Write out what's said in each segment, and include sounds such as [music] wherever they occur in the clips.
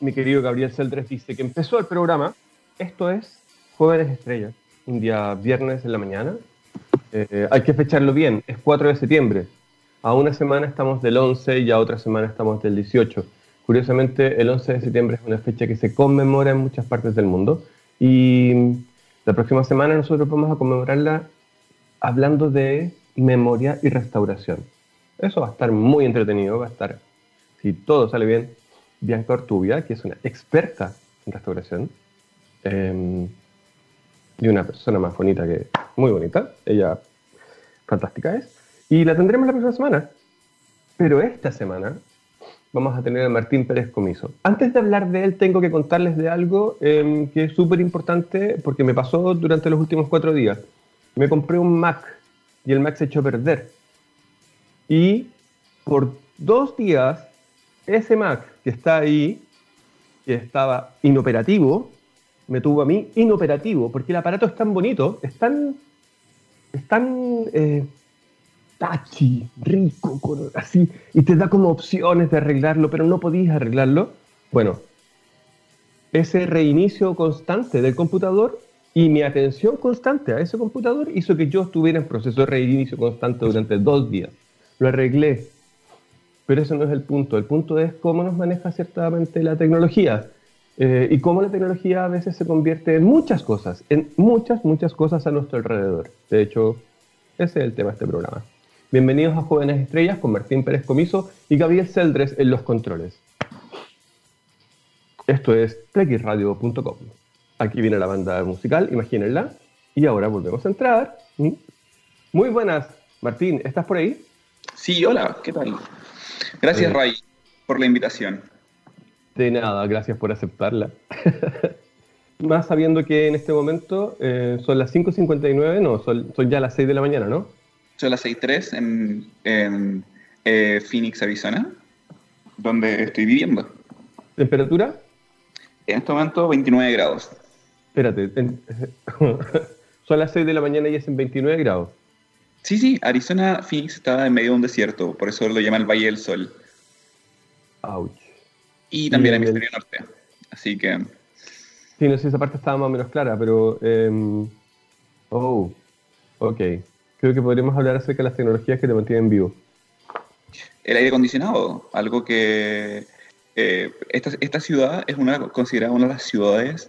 mi querido Gabriel Celdres dice que empezó el programa. Esto es Jóvenes Estrellas, un día viernes en la mañana. Eh, hay que fecharlo bien, es 4 de septiembre. A una semana estamos del 11 y a otra semana estamos del 18. Curiosamente, el 11 de septiembre es una fecha que se conmemora en muchas partes del mundo. Y la próxima semana nosotros vamos a conmemorarla hablando de memoria y restauración. Eso va a estar muy entretenido, va a estar, si todo sale bien, Bianca Ortubia, que es una experta en restauración, em, y una persona más bonita que, muy bonita, ella fantástica es, y la tendremos la próxima semana. Pero esta semana vamos a tener a Martín Pérez Comiso. Antes de hablar de él, tengo que contarles de algo em, que es súper importante porque me pasó durante los últimos cuatro días. Me compré un Mac y el Mac se echó a perder. Y por dos días, ese Mac que está ahí, que estaba inoperativo, me tuvo a mí inoperativo, porque el aparato es tan bonito, es tan, es tan eh, tachi, rico, así, y te da como opciones de arreglarlo, pero no podías arreglarlo. Bueno, ese reinicio constante del computador y mi atención constante a ese computador hizo que yo estuviera en proceso de reinicio constante durante dos días. Lo arreglé, pero eso no es el punto. El punto es cómo nos maneja ciertamente la tecnología eh, y cómo la tecnología a veces se convierte en muchas cosas, en muchas, muchas cosas a nuestro alrededor. De hecho, ese es el tema de este programa. Bienvenidos a Jóvenes Estrellas con Martín Pérez Comiso y Gabriel Celdres en los controles. Esto es plexradio.com. Aquí viene la banda musical, imagínenla. Y ahora volvemos a entrar. ¿Mm? Muy buenas, Martín, ¿estás por ahí? Sí, hola, ¿qué tal? Gracias, Ray, por la invitación. De nada, gracias por aceptarla. [laughs] Más sabiendo que en este momento eh, son las 5.59, no, son, son ya las 6 de la mañana, ¿no? Son las 6.3 en, en eh, Phoenix, Arizona, donde estoy viviendo. ¿Temperatura? En este momento 29 grados. Espérate, [laughs] son las 6 de la mañana y es en 29 grados. Sí, sí, Arizona, Phoenix está en medio de un desierto, por eso lo llaman el Valle del Sol. Ouch. Y también el hemisferio norte. Así que. Sí, no sé si esa parte estaba más o menos clara, pero. Um... Oh, ok creo que podríamos hablar acerca de las tecnologías que te mantienen vivo. El aire acondicionado, algo que eh, esta, esta, ciudad es una, considerada una de las ciudades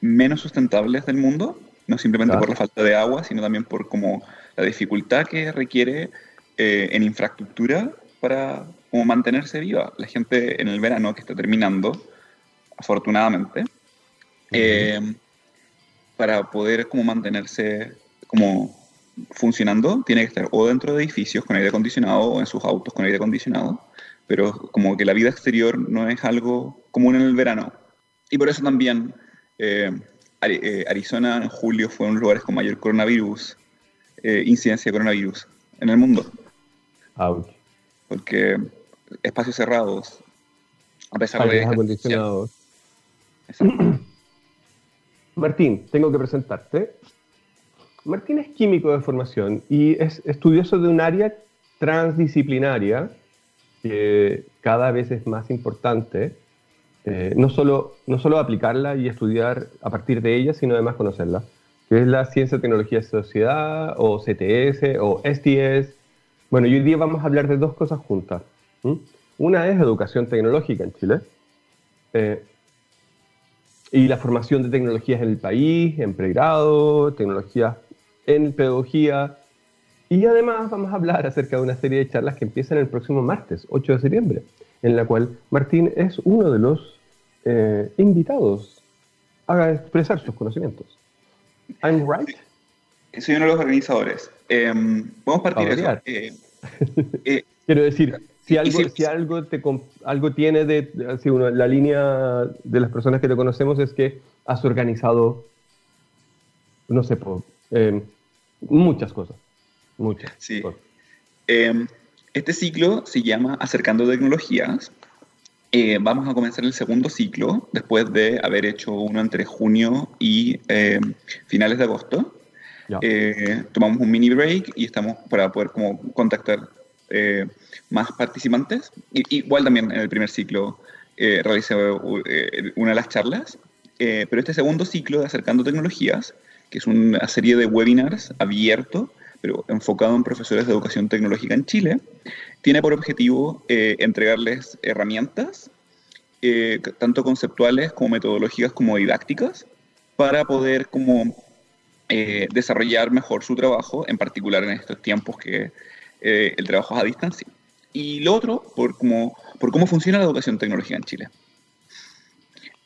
menos sustentables del mundo, no simplemente por la falta de agua, sino también por como la dificultad que requiere eh, en infraestructura para como mantenerse viva. La gente en el verano que está terminando, afortunadamente, eh, para poder como mantenerse como funcionando tiene que estar o dentro de edificios con aire acondicionado o en sus autos con aire acondicionado, pero como que la vida exterior no es algo común en el verano. Y por eso también eh, eh, Arizona en julio fue uno de los lugares con mayor coronavirus, eh, incidencia de coronavirus en el mundo. Porque espacios cerrados, a pesar de... acondicionados. [clears throat] Martín, tengo que presentarte. Martín es químico de formación y es estudioso de un área transdisciplinaria que cada vez es más importante, eh, no, solo, no solo aplicarla y estudiar a partir de ella, sino además conocerla, que es la Ciencia, Tecnología y Sociedad, o CTS, o STS. Bueno, y hoy día vamos a hablar de dos cosas juntas. Una es educación tecnológica en Chile, eh, y la formación de tecnologías en el país, en pregrado, tecnologías en pedagogía. Y además vamos a hablar acerca de una serie de charlas que empiezan el próximo martes, 8 de septiembre, en la cual Martín es uno de los eh, invitados a expresar sus conocimientos. ¿I'm right? Soy uno de los organizadores. Eh, Podemos partir de eso. Eh, [laughs] eh, Quiero decir, si algo, si, algo, te, algo tiene de, la línea de las personas que te conocemos es que has organizado, no sé, por, Muchas cosas. Muchas. Sí. Em, este ciclo se llama Acercando Tecnologías. Eh, vamos a comenzar el segundo ciclo después de haber hecho uno entre junio y em, finales de agosto. Eh, tomamos un mini break y estamos para poder como contactar eh, más participantes. igual también en el primer ciclo eh, realicé eh, una de las charlas, eh, pero este segundo ciclo de Acercando Tecnologías, que es una serie de webinars abierto, pero enfocado en profesores de educación tecnológica en Chile, tiene por objetivo entregarles herramientas, tanto conceptuales como metodológicas como didácticas, para poder como desarrollar mejor su trabajo, en particular en estos tiempos que el trabajo es a distancia. Y lo otro, por, como, por cómo funciona la educación tecnológica en Chile.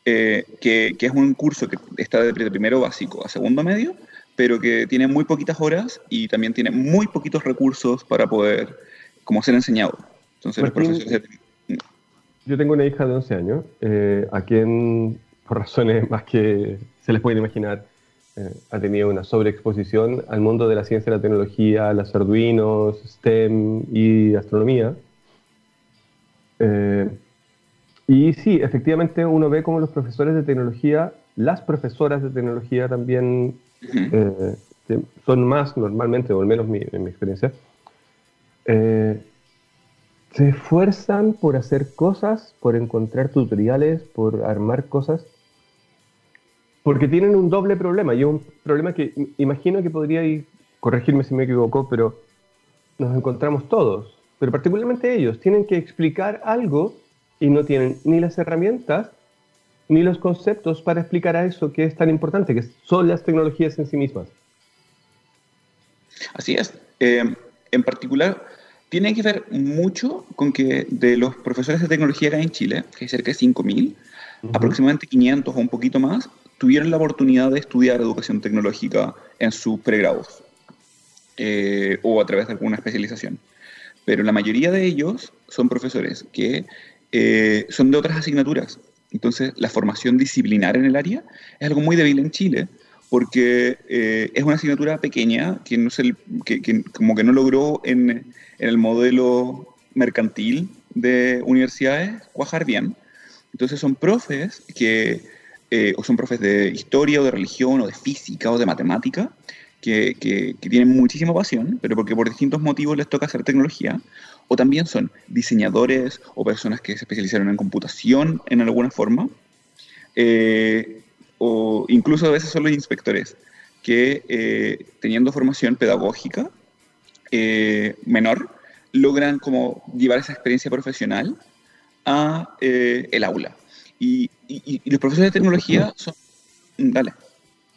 Eh, que, es un curso que está de primero básico a segundo medio, pero que tiene muy poquitas horas y también tiene muy poquitos recursos para poder como ser enseñado. Entonces, los profesores... Yo tengo una hija de 11 años, eh, a quien, por razones [laughs] más que se les puede imaginar, eh, ha tenido una sobreexposición al mundo de la ciencia y la tecnología, las arduinos, STEM y astronomía. Eh, y sí, efectivamente uno ve como los profesores de tecnología, las profesoras de tecnología también eh, son más normalmente, o al menos en mi experiencia, se esfuerzan por hacer cosas, por encontrar tutoriales, por armar cosas porque tienen un doble problema, y un problema que imagino que podría ir, corregirme si me equivoco, pero nos encontramos todos, pero particularmente ellos, tienen que explicar algo y no tienen ni las herramientas ni los conceptos para explicar a eso que es tan importante, que son las tecnologías en sí mismas. Así es. Eh, en particular, tiene que ver mucho con que de los profesores de tecnología acá en Chile, que hay cerca de 5.000, aproximadamente 500 o un poquito más, tuvieron la oportunidad de estudiar educación tecnológica en sus pregrados eh, o a través de alguna especialización. Pero la mayoría de ellos son profesores que eh, son de otras asignaturas. Entonces, la formación disciplinar en el área es algo muy débil en Chile porque eh, es una asignatura pequeña que, no se, que, como que no logró en, el modelo mercantil de universidades cuajar bien. Entonces son profes que eh, o son profes de historia o de religión o de física o de matemática, que, que, tienen muchísima pasión, pero porque por distintos motivos les toca hacer tecnología, o también son diseñadores o personas que se especializaron en computación en alguna forma, eh, o incluso a veces son los inspectores que eh, teniendo formación pedagógica menor, logran como llevar esa experiencia profesional a el aula. Y, los profesores de tecnología son... Dale.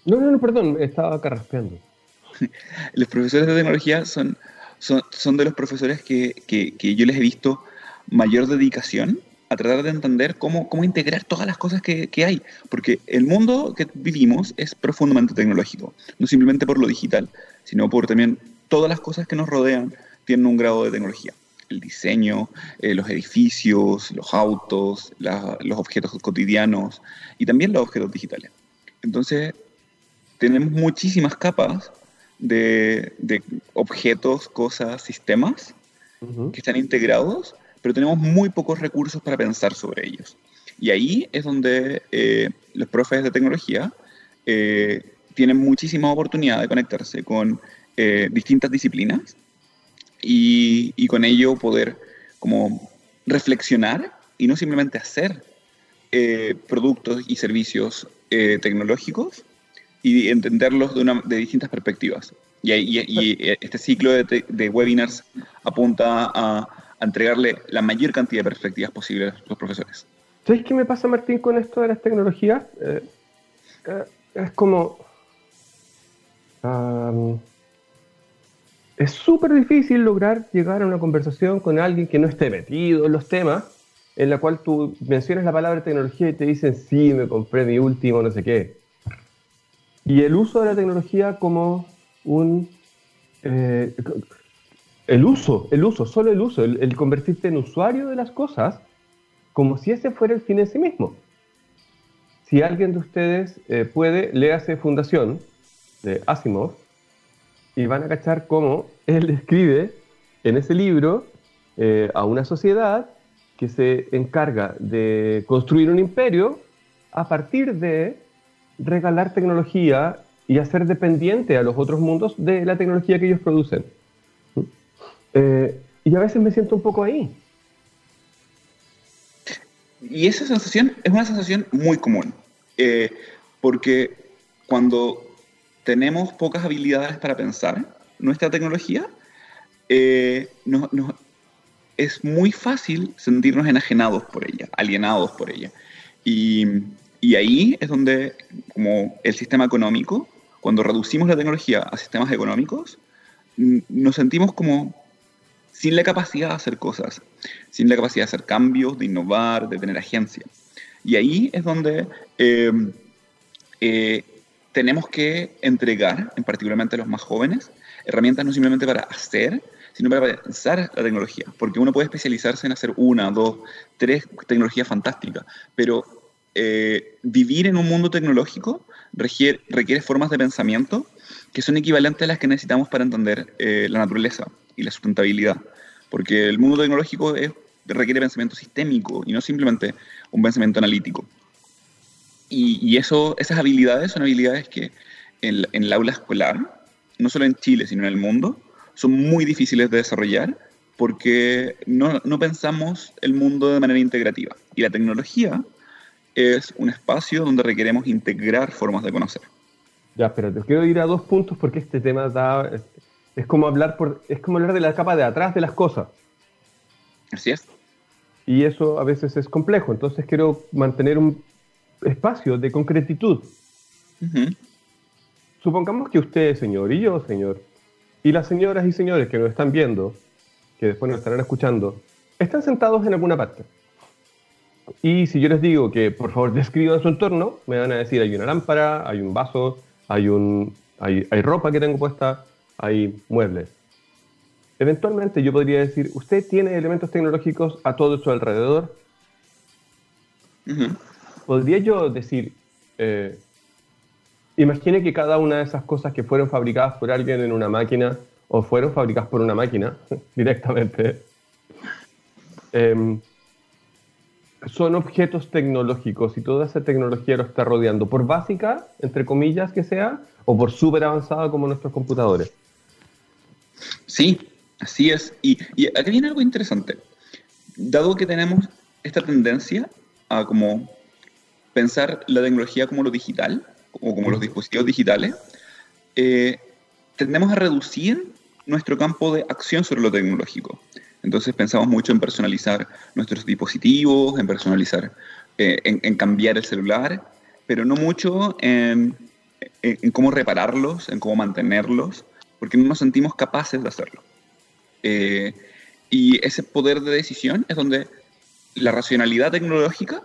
No, no, no, perdón, estaba carraspeando. [laughs] los profesores de tecnología son, son, de los profesores que, que, yo les he visto mayor dedicación a tratar de entender cómo, cómo integrar todas las cosas que, que, hay. Porque el mundo que vivimos es profundamente tecnológico, no simplemente por lo digital, sino por también todas las cosas que nos rodean tienen un grado de tecnología el diseño, eh, los edificios, los autos, los objetos cotidianos y también los objetos digitales. Entonces, tenemos muchísimas capas de, objetos, cosas, sistemas que están integrados, pero tenemos muy pocos recursos para pensar sobre ellos. Y ahí es donde eh, los profes de tecnología eh, tienen muchísima oportunidad de conectarse con distintas disciplinas y, con ello poder como reflexionar y no simplemente hacer eh, productos y servicios eh, tecnológicos y entenderlos de, una, de distintas perspectivas. Y, y, este ciclo de, de, webinars apunta a, entregarle la mayor cantidad de perspectivas posibles a los profesores. ¿Sabes qué me pasa, Martín, con esto de las tecnologías? Eh, es como es súper difícil lograr llegar a una conversación con alguien que no esté metido en los temas, en la cual tú mencionas la palabra tecnología y te dicen, sí, me compré mi último no sé qué. Y el uso de la tecnología como un... Eh, el uso, el uso, solo el uso, el, convertirte en usuario de las cosas, como si ese fuera el fin en sí mismo. Si alguien de ustedes eh, puede, léase Fundación de Asimov, y van a cachar cómo él describe en ese libro eh, a una sociedad que se encarga de construir un imperio a partir de regalar tecnología y hacer dependiente a los otros mundos de la tecnología que ellos producen. Eh, y a veces me siento un poco ahí. y esa sensación es una sensación muy común, eh, porque cuando tenemos pocas habilidades para pensar nuestra tecnología, eh, es muy fácil sentirnos enajenados por ella, alienados por ella. Y, y ahí es donde, como el sistema económico, cuando reducimos la tecnología a sistemas económicos, nos sentimos como sin la capacidad de hacer cosas, sin la capacidad de hacer cambios, de innovar, de tener agencia. Y ahí es donde eh, eh, tenemos que entregar, en particularmente a los más jóvenes, herramientas no simplemente para hacer, sino para pensar la tecnología. Porque uno puede especializarse en hacer una, dos, tres tecnologías fantásticas, pero eh, vivir en un mundo tecnológico requiere, formas de pensamiento que son equivalentes a las que necesitamos para entender eh, la naturaleza y la sustentabilidad. Porque el mundo tecnológico requiere pensamiento sistémico y no simplemente un pensamiento analítico. Y, eso, esas habilidades son habilidades que en, en, el aula escolar, no solo en Chile, sino en el mundo, son muy difíciles de desarrollar porque no pensamos el mundo de manera integrativa. Y la tecnología es un espacio donde requeremos integrar formas de conocer. Ya, te quiero ir a dos puntos porque este tema da, es, como hablar por, es como hablar de la capa de atrás de las cosas. Así es. Y eso a veces es complejo, entonces quiero mantener un espacio de concretitud. Supongamos que usted, señor, y yo, señor, y las señoras y señores que nos están viendo, que después nos estarán escuchando, están sentados en alguna parte. Y si yo les digo que por favor [laughs] describan su entorno, me van a decir hay una lámpara, hay un vaso, hay, un, hay, hay ropa que tengo puesta, hay muebles. Eventualmente yo podría decir, ¿usted tiene elementos tecnológicos a todo su alrededor? podría yo decir, eh, imagine que cada una de esas cosas que fueron fabricadas por alguien en una máquina o fueron fabricadas por una máquina [laughs] directamente, em, son objetos tecnológicos y toda esa tecnología lo está rodeando, por básica, entre comillas, que sea, o por súper avanzada como nuestros computadores. Sí, así es. Y, y aquí viene algo interesante. Dado que tenemos esta tendencia a como pensar la tecnología como lo digital, o como los dispositivos digitales, eh, tendemos a reducir nuestro campo de acción sobre lo tecnológico. Entonces pensamos mucho en personalizar nuestros dispositivos, en personalizar, eh, en, cambiar el celular, pero no mucho en, cómo repararlos, en cómo mantenerlos, porque no nos sentimos capaces de hacerlo. Eh, y ese poder de decisión es donde la racionalidad tecnológica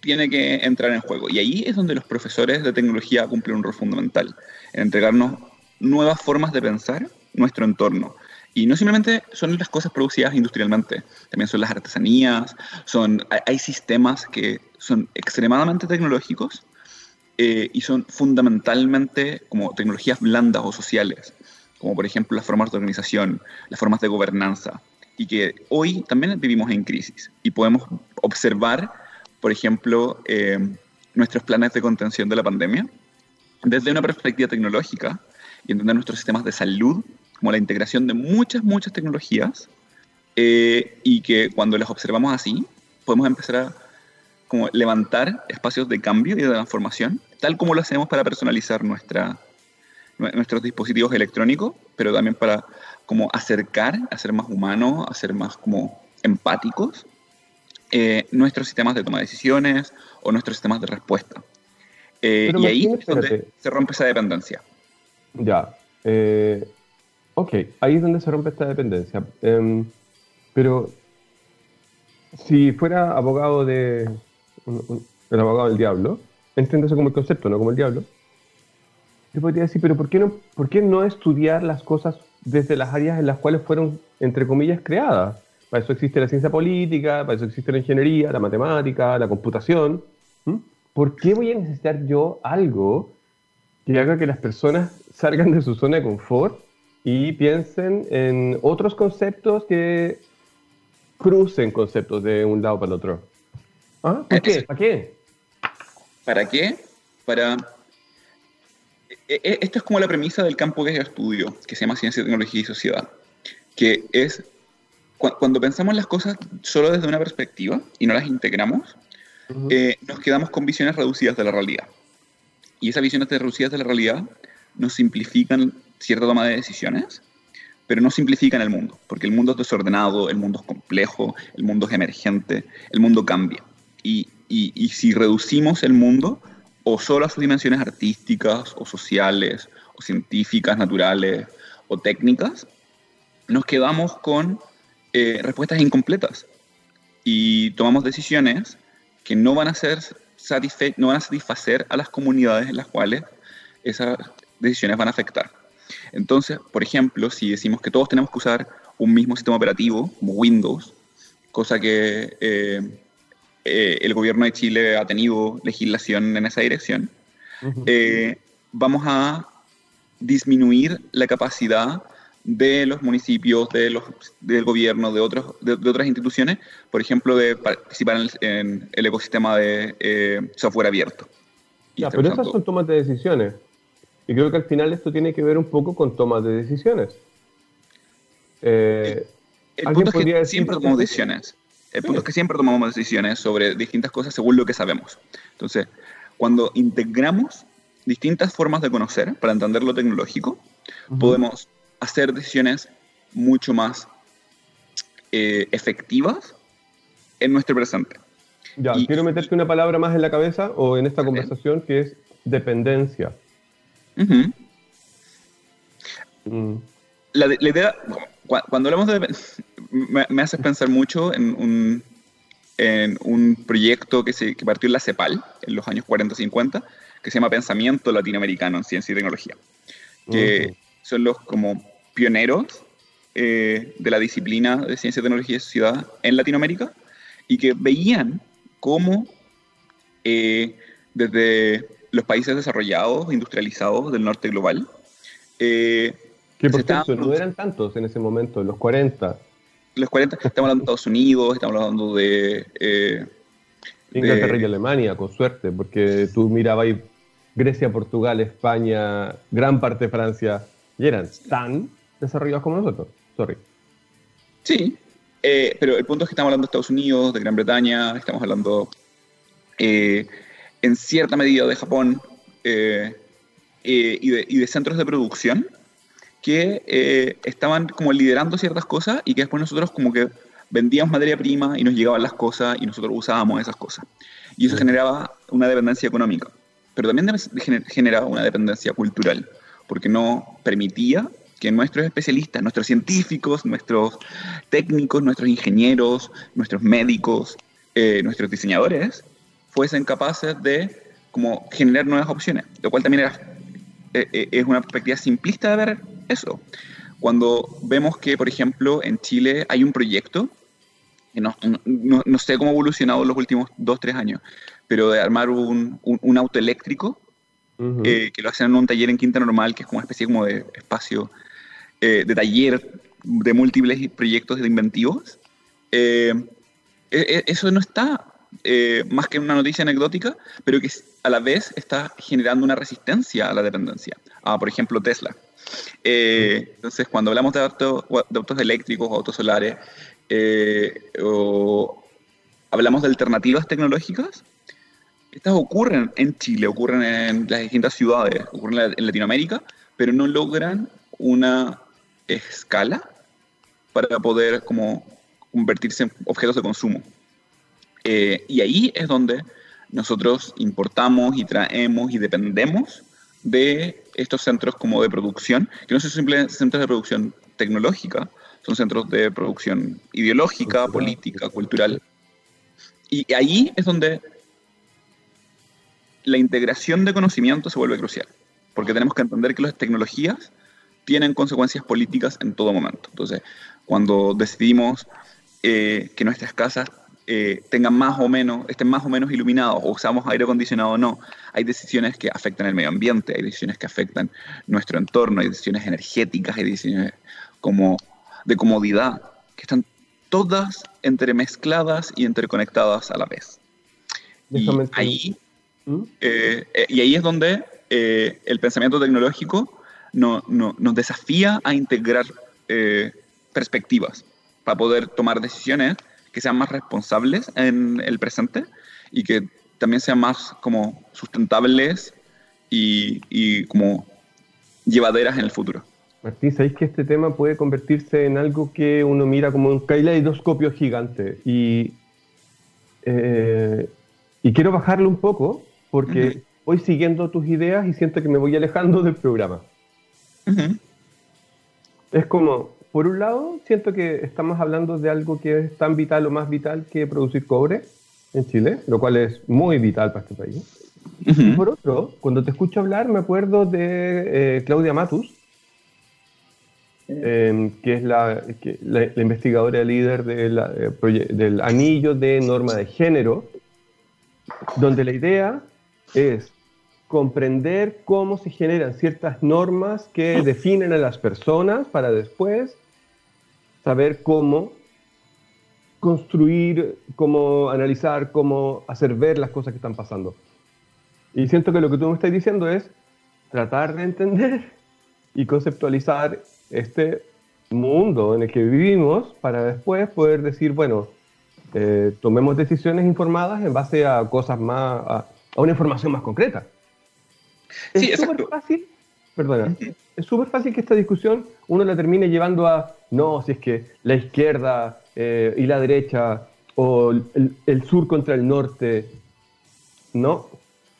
tiene que entrar en juego. Y ahí es donde los profesores de tecnología cumplen un rol fundamental, en entregarnos nuevas formas de pensar nuestro entorno. Y no simplemente son las cosas producidas industrialmente, también son las artesanías, son, hay, sistemas que son extremadamente tecnológicos eh, y son fundamentalmente como tecnologías blandas o sociales, como por ejemplo las formas de organización, las formas de gobernanza, y que hoy también vivimos en crisis y podemos observar por ejemplo, eh, nuestros planes de contención de la pandemia desde una perspectiva tecnológica y entender nuestros sistemas de salud como la integración de muchas, muchas tecnologías eh, y que cuando las observamos así, podemos empezar a como levantar espacios de cambio y de transformación, tal como lo hacemos para personalizar nuestra, nuestros dispositivos electrónicos, pero también para como acercar, hacer más humanos, hacer más como empáticos eh, nuestros sistemas de toma de decisiones o nuestros sistemas de respuesta. Eh, y ahí es donde se rompe esa dependencia. Ya. Eh, ok, ahí es donde se rompe esta dependencia. Em, pero si fuera abogado de. el abogado del diablo, entiendo eso como el concepto, no como el diablo. Yo podría decir, pero ¿por qué, no, ¿por qué no estudiar las cosas desde las áreas en las cuales fueron, entre comillas, creadas? Para eso existe la ciencia política, para eso existe la ingeniería, la matemática, la computación. ¿Por qué voy a necesitar yo algo que haga que las personas salgan de su zona de confort y piensen en otros conceptos que crucen conceptos de un lado para el otro? ¿Ah? ¿Por qué? ¿Para qué? ¿Para qué? Para... E, e, esto es como la premisa del campo que yo estudio, que se llama Ciencia, Tecnología y Sociedad, que es cuando pensamos las cosas solo desde una perspectiva y no las integramos, eh, nos quedamos con visiones reducidas de la realidad. Y esas visiones reducidas de la realidad nos simplifican cierta toma de decisiones, pero no simplifican el mundo, porque el mundo es desordenado, el mundo es complejo, el mundo es emergente, el mundo cambia. Y, si reducimos el mundo o solo a sus dimensiones artísticas o sociales o científicas, naturales o técnicas, nos quedamos con eh, respuestas incompletas y tomamos decisiones que no van a ser no van a satisfacer a las comunidades en las cuales esas decisiones van a afectar. Entonces, por ejemplo, si decimos que todos tenemos que usar un mismo sistema operativo, como Windows, cosa que eh, eh, el gobierno de Chile ha tenido legislación en esa dirección, vamos a disminuir la capacidad de los municipios, de los, del gobierno, de, otros, de, otras instituciones, por ejemplo, de participar en el, ecosistema de eh, software abierto. Ya, pero esas son tomas de decisiones. Y creo que al final esto tiene que ver un poco con tomas de decisiones. Eh, el punto es que siempre tomamos decisiones. El punto es que siempre tomamos decisiones sobre distintas cosas según lo que sabemos. Entonces, cuando integramos distintas formas de conocer para entender lo tecnológico, podemos hacer decisiones mucho más eh, efectivas en nuestro presente. Ya, quiero meterte una palabra más en la cabeza o en esta conversación que es dependencia. Mm. la, idea, cuando hablamos de me, me hace pensar mucho en un, en un proyecto que, se, que partió en la CEPAL en los años 40-50, que se llama Pensamiento Latinoamericano en Ciencia y Tecnología, que son los como pioneros eh, de la disciplina de ciencia, tecnología y sociedad en Latinoamérica y que veían cómo eh, desde los países desarrollados, industrializados del norte global, eh, que por cierto, no eran tantos en ese momento, los 40. Los 40, estamos hablando de Estados Unidos, estamos hablando de... Eh, Inglaterra y Alemania, con suerte, porque tú mirabas ahí Grecia, Portugal, España, gran parte de Francia, y eran tan desarrollados como nosotros. Sorry. Sí, eh, pero el punto es que estamos hablando de Estados Unidos, de Gran Bretaña, estamos hablando eh, en cierta medida de Japón eh, y de, centros de producción que estaban como liderando ciertas cosas y que después nosotros como que vendíamos materia prima y nos llegaban las cosas y nosotros usábamos esas cosas. Y eso generaba una dependencia económica, pero también generaba una dependencia cultural, porque no permitía que nuestros especialistas, nuestros científicos, nuestros técnicos, nuestros ingenieros, nuestros médicos, eh, nuestros diseñadores, fuesen capaces de como, generar nuevas opciones, lo cual también eh, eh, es una perspectiva simplista de ver eso. Cuando vemos que, por ejemplo, en Chile hay un proyecto, no, no, no sé cómo ha evolucionado en los últimos dos, tres años, pero de armar un, un, auto eléctrico, que lo hacen en un taller en Quinta Normal, que es como una especie como de espacio eh, de taller de múltiples proyectos de inventivos, eh, e, e, eso no está eh, más que una noticia anecdótica, pero que a la vez está generando una resistencia a la dependencia. Ah, por ejemplo, Tesla. entonces, cuando hablamos de, de autos eléctricos o autos solares, o hablamos de alternativas tecnológicas, estas ocurren en Chile, ocurren en las distintas ciudades, ocurren en Latinoamérica, pero no logran una escala para poder como convertirse en objetos de consumo. Eh, y ahí es donde nosotros importamos y traemos y dependemos de estos centros como de producción, que no son simplemente centros de producción tecnológica, son centros de producción ideológica, política, cultural. Y ahí es donde la integración de conocimiento se vuelve crucial, porque tenemos que entender que las tecnologías tienen consecuencias políticas en todo momento. Entonces, cuando decidimos eh, que nuestras casas eh, tengan más o menos, estén más o menos iluminados o usamos aire acondicionado o no, hay decisiones que afectan el medio ambiente, hay decisiones que afectan nuestro entorno, hay decisiones energéticas, hay decisiones como de comodidad, que están todas entremezcladas y interconectadas a la vez. Y ahí, ¿Mm? eh, y ahí es donde el pensamiento tecnológico no, nos desafía a integrar eh, perspectivas. para poder tomar decisiones que sean más responsables en el presente y que también sean más como sustentables y, y como llevaderas en el futuro. Martín, ¿sabéis que este tema puede convertirse en algo que uno mira como un caleidoscopio gigante? Y, eh, y quiero bajarlo un poco porque voy siguiendo tus ideas y siento que me voy alejando del programa. Es como, por un lado, siento que estamos hablando de algo que es tan vital o más vital que producir cobre en Chile, lo cual es muy vital para este país. Y por otro, cuando te escucho hablar, me acuerdo de eh, Claudia Matus, em, que es la, investigadora líder eh, del anillo de norma de género, donde la idea es comprender cómo se generan ciertas normas que definen a las personas para después saber cómo construir, cómo analizar, cómo hacer ver las cosas que están pasando. Y siento que lo que tú me estás diciendo es tratar de entender y conceptualizar este mundo en el que vivimos para después poder decir, bueno, eh, tomemos decisiones informadas en base a cosas más, a, una información más concreta. Sí, es súper fácil, perdona, es súper fácil que esta discusión uno la termine llevando a, no, si es que la izquierda eh, y la derecha o el, el sur contra el norte, no,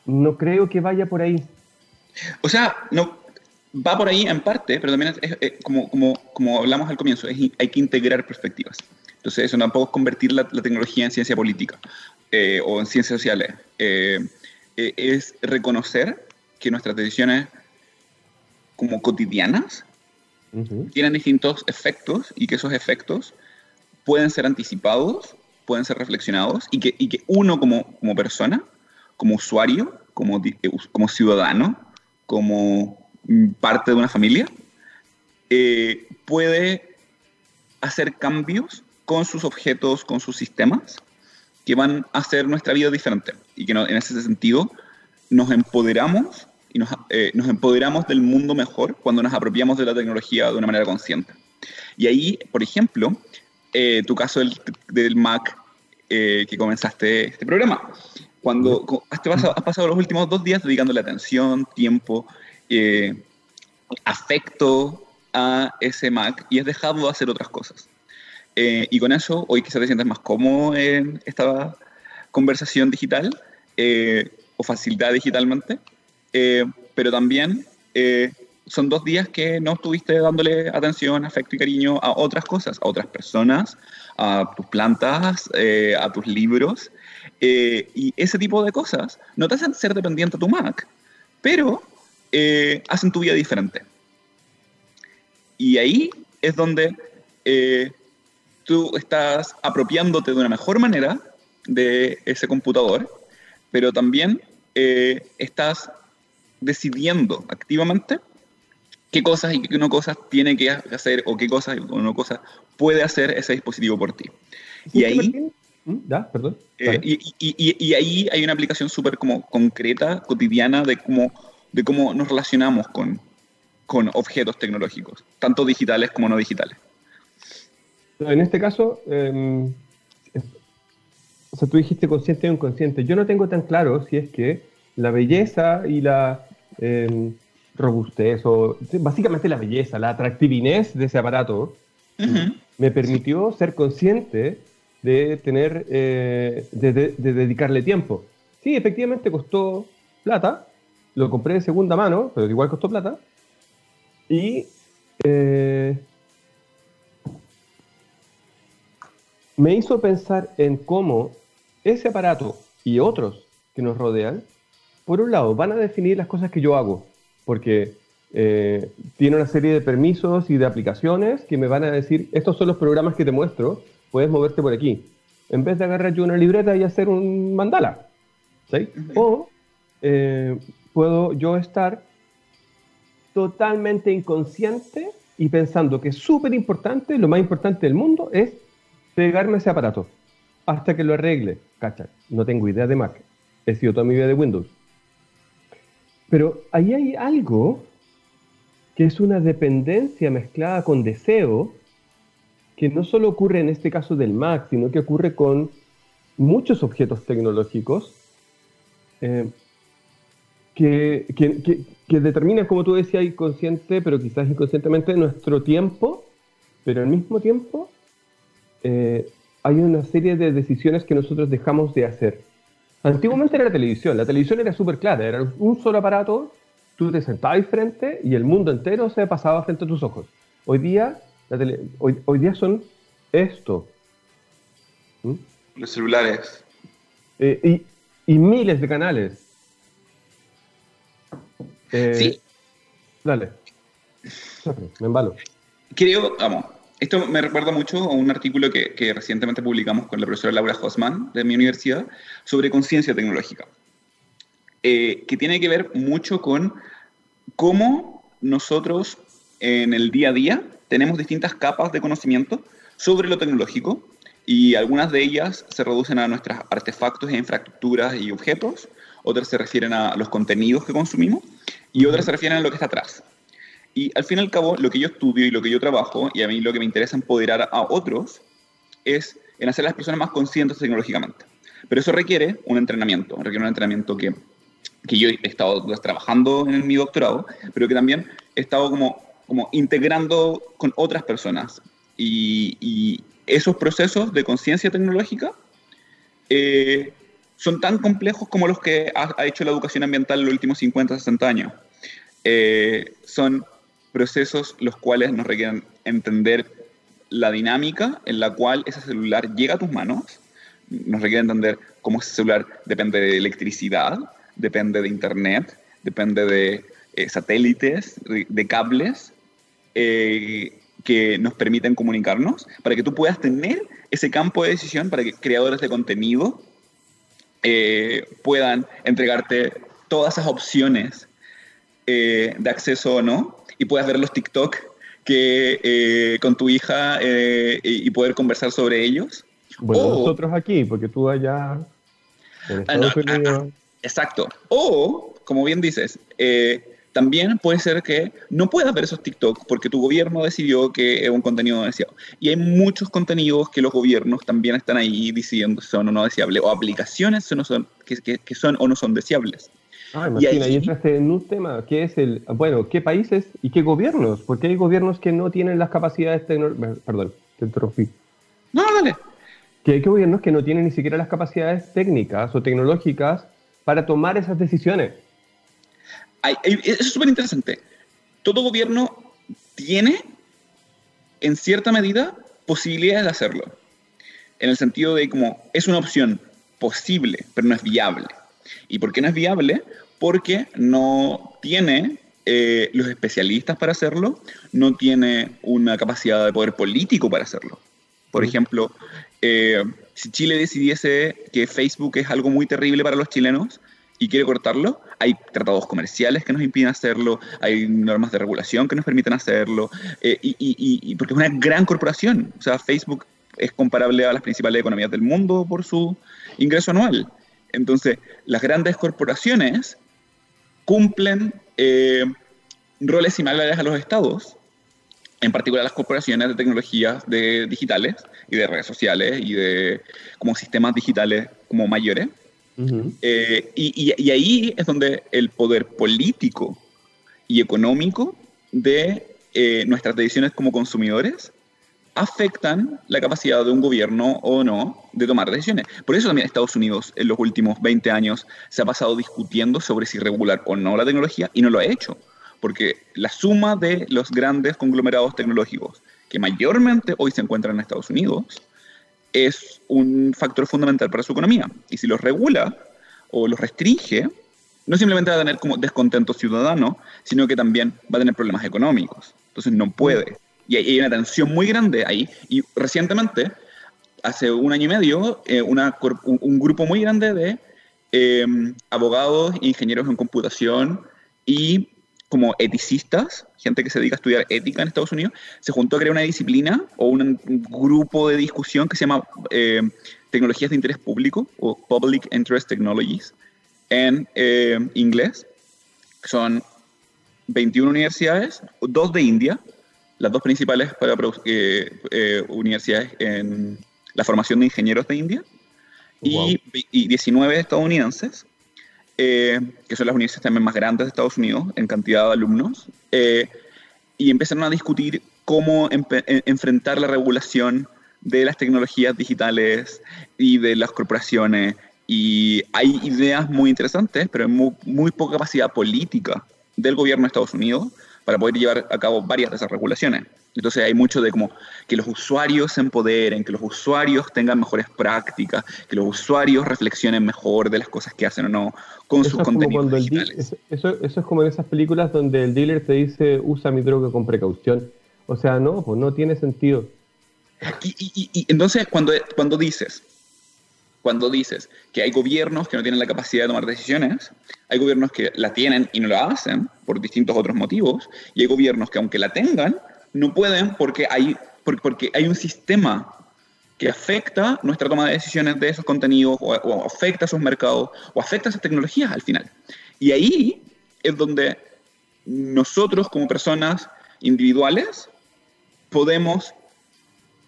no creo que vaya por ahí. O sea, no va por ahí en parte, pero también es, como, como, como, hablamos al comienzo, hay que integrar perspectivas. Entonces, eso tampoco es convertir la, tecnología en ciencia política eh, o en ciencias sociales. Eh, eh, es reconocer que nuestras decisiones como cotidianas tienen distintos efectos y que esos efectos pueden ser anticipados, pueden ser reflexionados y que, y que uno como, como persona como usuario, como, eh, como ciudadano, como mm, parte de una familia, eh, puede hacer cambios con sus objetos, con sus sistemas, que van a hacer nuestra vida diferente. Y que en ese sentido nos empoderamos y nos, eh, nos, empoderamos del mundo mejor cuando nos apropiamos de la tecnología de una manera consciente. Y ahí, por ejemplo, tu caso del, del Mac que comenzaste este programa. Cuando has pasado, has pasado los últimos dos días dedicándole atención, tiempo, eh, afecto a ese Mac y has dejado de hacer otras cosas. Eh, y con eso, hoy quizás te sientes más cómodo en esta conversación digital eh, o facilitada digitalmente, pero también son dos días que no estuviste dándole atención, afecto y cariño a otras cosas, a otras personas, a tus plantas, a tus libros, eh, y ese tipo de cosas no te hacen ser dependiente de tu Mac, pero eh, hacen tu vida diferente. Y ahí es donde eh, tú estás apropiándote de una mejor manera de ese computador, pero también estás decidiendo activamente qué cosas y qué no cosas tiene que hacer o qué cosas o no cosas puede hacer ese dispositivo por ti. Y ahí ¿Mm? ¿Ya? Perdón. Eh, y, ahí hay una aplicación súper como concreta, cotidiana, de cómo, de cómo nos relacionamos con, con objetos tecnológicos, tanto digitales como no digitales. En este caso, em, o sea, tú dijiste consciente o inconsciente. Yo no tengo tan claro si es que la belleza y la em, robustez, o básicamente la belleza, la atractivinez de ese aparato, me permitió ser consciente de tener, eh, de, dedicarle tiempo. Sí, efectivamente costó plata, lo compré de segunda mano, pero igual costó plata. Y eh, me hizo pensar en cómo ese aparato y otros que nos rodean, por un lado, van a definir las cosas que yo hago, porque eh, tiene una serie de permisos y de aplicaciones que me van a decir, estos son los programas que te muestro, puedes moverte por aquí. En vez de agarrar yo una libreta y hacer un mandala. ¿sí? O eh, puedo yo estar totalmente inconsciente y pensando que es súper importante, lo más importante del mundo es pegarme ese aparato hasta que lo arregle. Cacha, no tengo idea de Mac. He sido toda mi vida de Windows. Pero ahí hay algo que es una dependencia mezclada con deseo que no solo ocurre en este caso del Mac, sino que ocurre con muchos objetos tecnológicos eh, que, que, como tú decías, inconsciente, pero quizás inconscientemente, nuestro tiempo, pero al mismo tiempo eh, hay una serie de decisiones que nosotros dejamos de hacer. Antiguamente era la televisión, la televisión era súper clara, era un solo aparato, tú te sentabas frente y el mundo entero se pasaba frente a tus ojos. Hoy día, hoy, hoy, día son esto. ¿Mm? Los celulares. Eh, y, y, miles de canales. Eh, sí. Dale. Me embalo. Creo, vamos, esto me recuerda mucho a un artículo que, recientemente publicamos con la profesora Laura Hosman de mi universidad sobre conciencia tecnológica, eh, que tiene que ver mucho con cómo nosotros en el día a día tenemos distintas capas de conocimiento sobre lo tecnológico y algunas de ellas se reducen a nuestros artefactos e infraestructuras y objetos, otras se refieren a los contenidos que consumimos y otras se refieren a lo que está atrás. Y al fin y al cabo, lo que yo estudio y lo que yo trabajo, y a mí lo que me interesa empoderar a otros, es en hacer a las personas más conscientes tecnológicamente. Pero eso requiere un entrenamiento, requiere un entrenamiento que, que yo he estado trabajando en mi doctorado, pero que también he estado como, como integrando con otras personas. Y, esos procesos de conciencia tecnológica eh, son tan complejos como los que ha, ha, hecho la educación ambiental en los últimos 50, 60 años. Eh, son procesos los cuales nos requieren entender la dinámica en la cual ese celular llega a tus manos, nos requiere entender cómo ese celular depende de electricidad, depende de internet, depende de eh, satélites, de, cables eh, que nos permiten comunicarnos, para que tú puedas tener ese campo de decisión, para que creadores de contenido eh, puedan entregarte todas esas opciones de acceso o no y puedas ver los TikTok que, eh, con tu hija eh, y poder conversar sobre ellos. Bueno, nosotros aquí, porque tú allá ah, ah. Ah, exacto. O, como bien dices, eh, también puede ser que no puedas ver esos TikTok porque tu gobierno decidió que es un contenido no deseado. Y hay muchos contenidos que los gobiernos también están ahí diciendo si son o no deseables, o aplicaciones que, que son o no son deseables. Ah, imagina, y, entraste en un tema, que es el, bueno, ¿qué países y qué gobiernos? Porque hay gobiernos que no tienen las capacidades tecnológicas, perdón, te interrumpí. No, dale. Que hay gobiernos que no tienen ni siquiera las capacidades técnicas o tecnológicas para tomar esas decisiones. eso es súper interesante. Todo gobierno tiene, en cierta medida, posibilidades de hacerlo. En el sentido de como es una opción posible, pero no es viable. ¿Y por qué no es viable? Porque no tiene eh, los especialistas para hacerlo, no tiene una capacidad de poder político para hacerlo. Por ejemplo, eh, si Chile decidiese que Facebook es algo muy terrible para los chilenos y quiere cortarlo, hay tratados comerciales que nos impiden hacerlo, hay normas de regulación que nos permiten hacerlo, eh, y, y, porque es una gran corporación. O sea, Facebook es comparable a las principales economías del mundo por su ingreso anual. Entonces, las grandes corporaciones cumplen eh, roles similares a los estados, en particular las corporaciones de tecnologías de digitales y de redes sociales y de como sistemas digitales como mayores. Eh, y, ahí es donde el poder político y económico de eh, nuestras decisiones como consumidores afectan la capacidad de un gobierno o no de tomar decisiones. Por eso también Estados Unidos en los últimos 20 años se ha pasado discutiendo sobre si regular o no la tecnología y no lo ha hecho, porque la suma de los grandes conglomerados tecnológicos que mayormente hoy se encuentran en Estados Unidos es un factor fundamental para su economía. Y si los regula o los restringe, no simplemente va a tener como descontento ciudadano, sino que también va a tener problemas económicos. Entonces no puede y hay una tensión muy grande ahí. Y recientemente, hace un año y medio, eh, un, grupo muy grande de em, abogados, ingenieros en computación y como eticistas, gente que se dedica a estudiar ética en Estados Unidos, se juntó a crear una disciplina o un, grupo de discusión que se llama em, Tecnologías de Interés Público o Public Interest Technologies en em, inglés. Son 21 universidades, dos de India, las dos principales para, eh, universidades en la formación de ingenieros de India y, 19 estadounidenses, que son las universidades también más grandes de Estados Unidos en cantidad de alumnos, y empezaron a discutir cómo enfrentar la regulación de las tecnologías digitales y de las corporaciones. Y hay ideas muy interesantes, pero hay muy, poca capacidad política del gobierno de Estados Unidos para poder llevar a cabo varias de esas regulaciones. Entonces hay mucho de como que los usuarios se empoderen, que los usuarios tengan mejores prácticas, que los usuarios reflexionen mejor de las cosas que hacen o no con sus contenidos digitales. Eso, eso, es como en esas películas donde el dealer te dice usa mi droga con precaución. O sea, no, pues no tiene sentido. Y, entonces, cuando, cuando dices, cuando dices que hay gobiernos que no tienen la capacidad de tomar decisiones, hay gobiernos que la tienen y no la hacen por distintos otros motivos, y hay gobiernos que aunque la tengan, no pueden porque hay, porque hay un sistema que afecta nuestra toma de decisiones de esos contenidos, o, o afecta a esos mercados, o afecta a esas tecnologías al final. Y ahí es donde nosotros como personas individuales podemos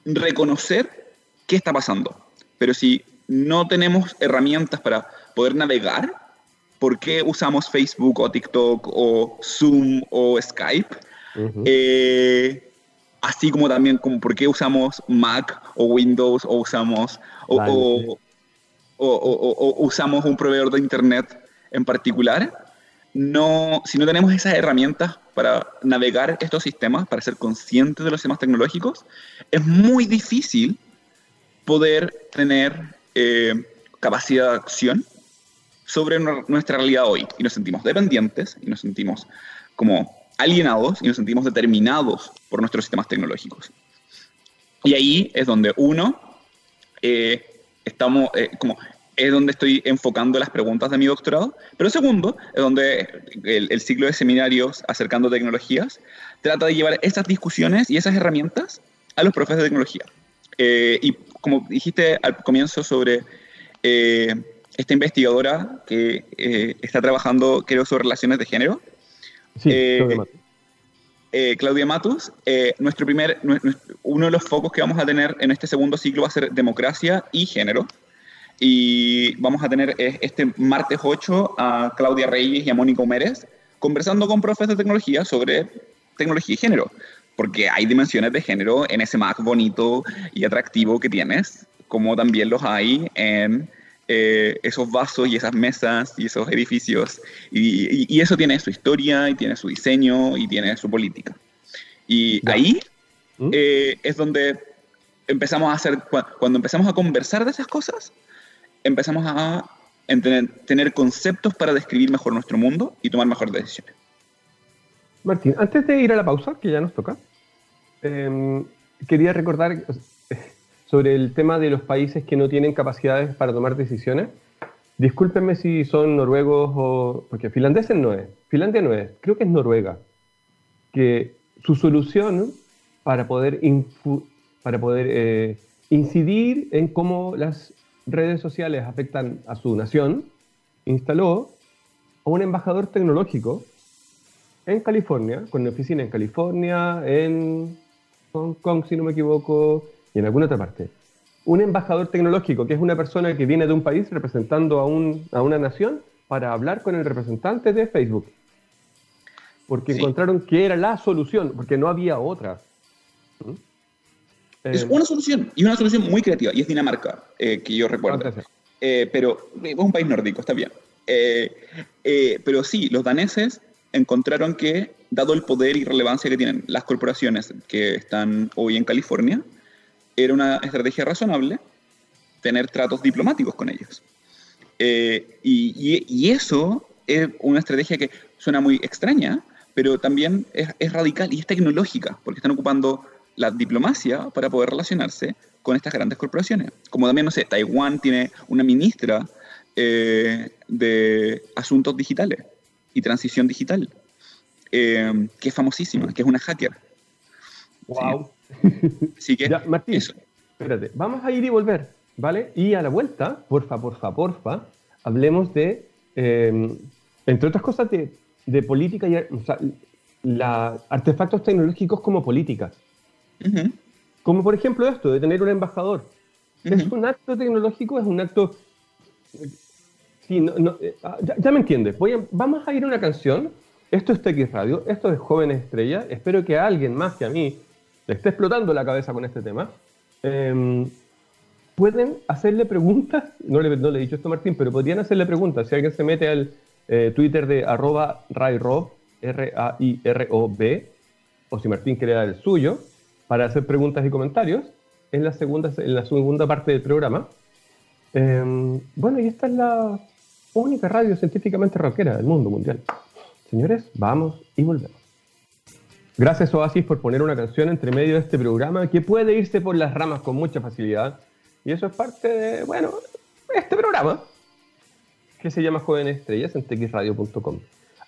reconocer qué está pasando. Pero si no tenemos herramientas para poder navegar, ¿por qué usamos Facebook o TikTok o Zoom o Skype? Eh, así como también como por qué usamos Mac o Windows o usamos o, usamos un proveedor de internet en particular. No, si no tenemos esas herramientas para navegar estos sistemas, para ser conscientes de los sistemas tecnológicos, es muy difícil poder tener eh, capacidad de acción sobre nuestra realidad hoy. Y nos sentimos dependientes y nos sentimos como alienados y nos sentimos determinados por nuestros sistemas tecnológicos. Y ahí es donde uno, eh, estamos, eh, como es donde estoy enfocando las preguntas de mi doctorado, pero segundo, es donde el, ciclo de seminarios acercando tecnologías trata de llevar esas discusiones y esas herramientas a los profes de tecnología. Eh, y como dijiste al comienzo sobre eh, esta investigadora que eh, está trabajando, creo, sobre relaciones de género. Sí, Claudia Matus, nuestro primer, uno de los focos que vamos a tener en este segundo ciclo va a ser democracia y género. Y vamos a tener eh, este martes 8 a Claudia Reyes y a Mónica Humérez conversando con profes de tecnología sobre tecnología y género, porque hay dimensiones de género en ese Mac bonito y atractivo que tienes, como también los hay en eh, esos vasos y esas mesas y esos edificios. Y, eso tiene su historia y tiene su diseño y tiene su política. Y ahí ¿Mm? eh, es donde empezamos a hacer, cuando empezamos a conversar de esas cosas, empezamos a tener, conceptos para describir mejor nuestro mundo y tomar mejores decisiones. Martín, antes de ir a la pausa, que ya nos toca, em, quería recordar [laughs] sobre el tema de los países que no tienen capacidades para tomar decisiones. Discúlpenme si son noruegos o... porque finlandeses no es. Finlandia no es, creo que es Noruega. Que su solución para poder, para poder eh, incidir en cómo las redes sociales afectan a su nación, instaló a un embajador tecnológico en California, con una oficina en California, en Hong Kong, si no me equivoco, y en alguna otra parte. Un embajador tecnológico, que es una persona que viene de un país representando a, un, a una nación para hablar con el representante de Facebook. Porque encontraron que era la solución, porque no había otra. ¿Mm? Es eh, una solución, y una solución muy creativa, y es Dinamarca, eh, que yo recuerdo. Eh, pero es un país nórdico, está bien. pero sí, los daneses encontraron que, dado el poder y relevancia que tienen las corporaciones que están hoy en California, era una estrategia razonable tener tratos diplomáticos con ellos. y, eso es una estrategia que suena muy extraña, pero también es, es radical y es tecnológica, porque están ocupando la diplomacia para poder relacionarse con estas grandes corporaciones. Como también, no sé, Taiwán tiene una ministra eh, de asuntos digitales y transición digital, eh, que es famosísima, que es una hacker. ¡Wow! Así que, ya, Martín, espérate, vamos a ir y volver, ¿vale? Y a la vuelta, porfa, porfa, porfa, hablemos de, eh, entre otras cosas, de, de política y... O sea, artefactos tecnológicos como políticas. Como por ejemplo esto, de tener un embajador. ¿Es un acto tecnológico? ¿Es un acto... Sí, no, eh, ah, ya, me entiendes. Vamos a ir a una canción. Esto es TX Radio, esto es Jóvenes Estrellas. Espero que a alguien más que a mí le esté explotando la cabeza con este tema. Em, pueden hacerle preguntas, no le, no le, he dicho esto a Martín, pero podrían hacerle preguntas. Si alguien se mete al eh, Twitter de arroba rairob, R-A-I-R-O-B, o si Martín quiere dar el suyo, para hacer preguntas y comentarios en la segunda, en la segunda parte del programa. Em, bueno, y esta es la única radio científicamente rockera del mundo mundial. Señores, vamos y volvemos. Gracias Oasis por poner una canción entre medio de este programa que puede irse por las ramas con mucha facilidad. Y eso es parte de, bueno, este programa que se llama Jóvenes Estrellas en txradio.com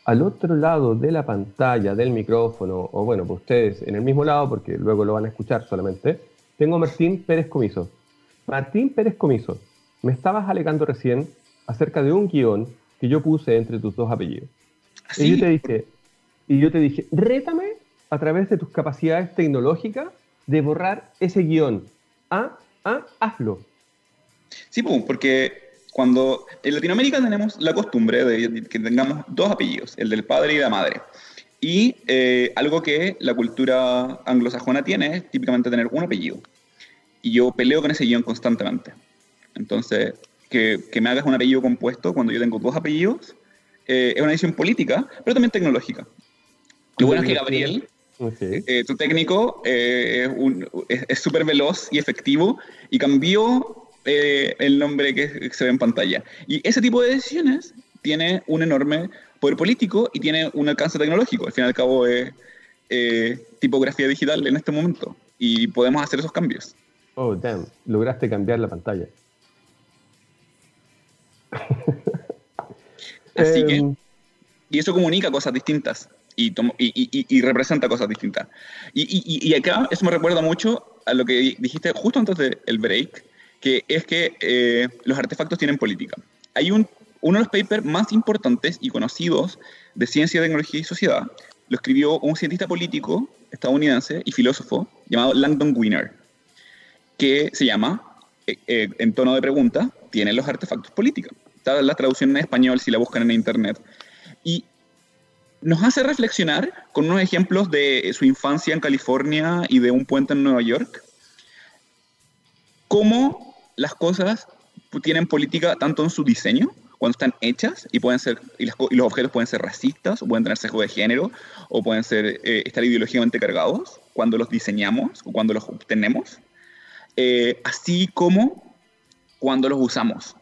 al otro lado de la pantalla, del micrófono, o bueno, pues ustedes en el mismo lado, porque luego lo van a escuchar solamente, tengo a Martín Pérez Comiso. Martín Pérez Comiso, me estabas alegando recién acerca de un guion que yo puse entre tus dos apellidos. Y yo te dije, y yo te dije, rétame a través de tus capacidades tecnológicas de borrar ese guion. Ah, ah, hazlo. Sí, porque cuando en Latinoamérica tenemos la costumbre de que tengamos dos apellidos, el del padre y la madre. Y eh, algo que la cultura anglosajona tiene es típicamente tener un apellido. Y yo peleo con ese guion constantemente. Entonces, que, que me hagas un apellido compuesto cuando yo tengo dos apellidos eh, es una decisión política, pero también tecnológica. Lo bueno es que Gabriel, eh, tu técnico, es súper veloz y efectivo y cambió eh, el nombre que se ve en pantalla. Y ese tipo de decisiones tiene un enorme poder político y tiene un alcance tecnológico. Al fin y al cabo es eh, tipografía digital en este momento y podemos hacer esos cambios. Oh, damn, lograste cambiar la pantalla. Así que, em. y eso comunica cosas distintas y, y, representa cosas distintas. Y, acá eso me recuerda mucho a lo que dijiste justo antes del break, que es que eh, los artefactos tienen política. Hay un, uno de los papers más importantes y conocidos de ciencia, tecnología y sociedad, lo escribió un cientista político estadounidense y filósofo llamado Langdon Winner, que se llama, eh, eh, en tono de pregunta, ¿tienen los artefactos política? Está la traducción en español si la buscan en internet. Y nos hace reflexionar con unos ejemplos de su infancia en California y de un puente en Nueva York, cómo las cosas tienen política tanto en su diseño, cuando están hechas y pueden ser y, los objetos pueden ser racistas o pueden tener sesgo de género o pueden ser eh, estar ideológicamente cargados cuando los diseñamos o cuando los obtenemos eh, así como cuando los usamos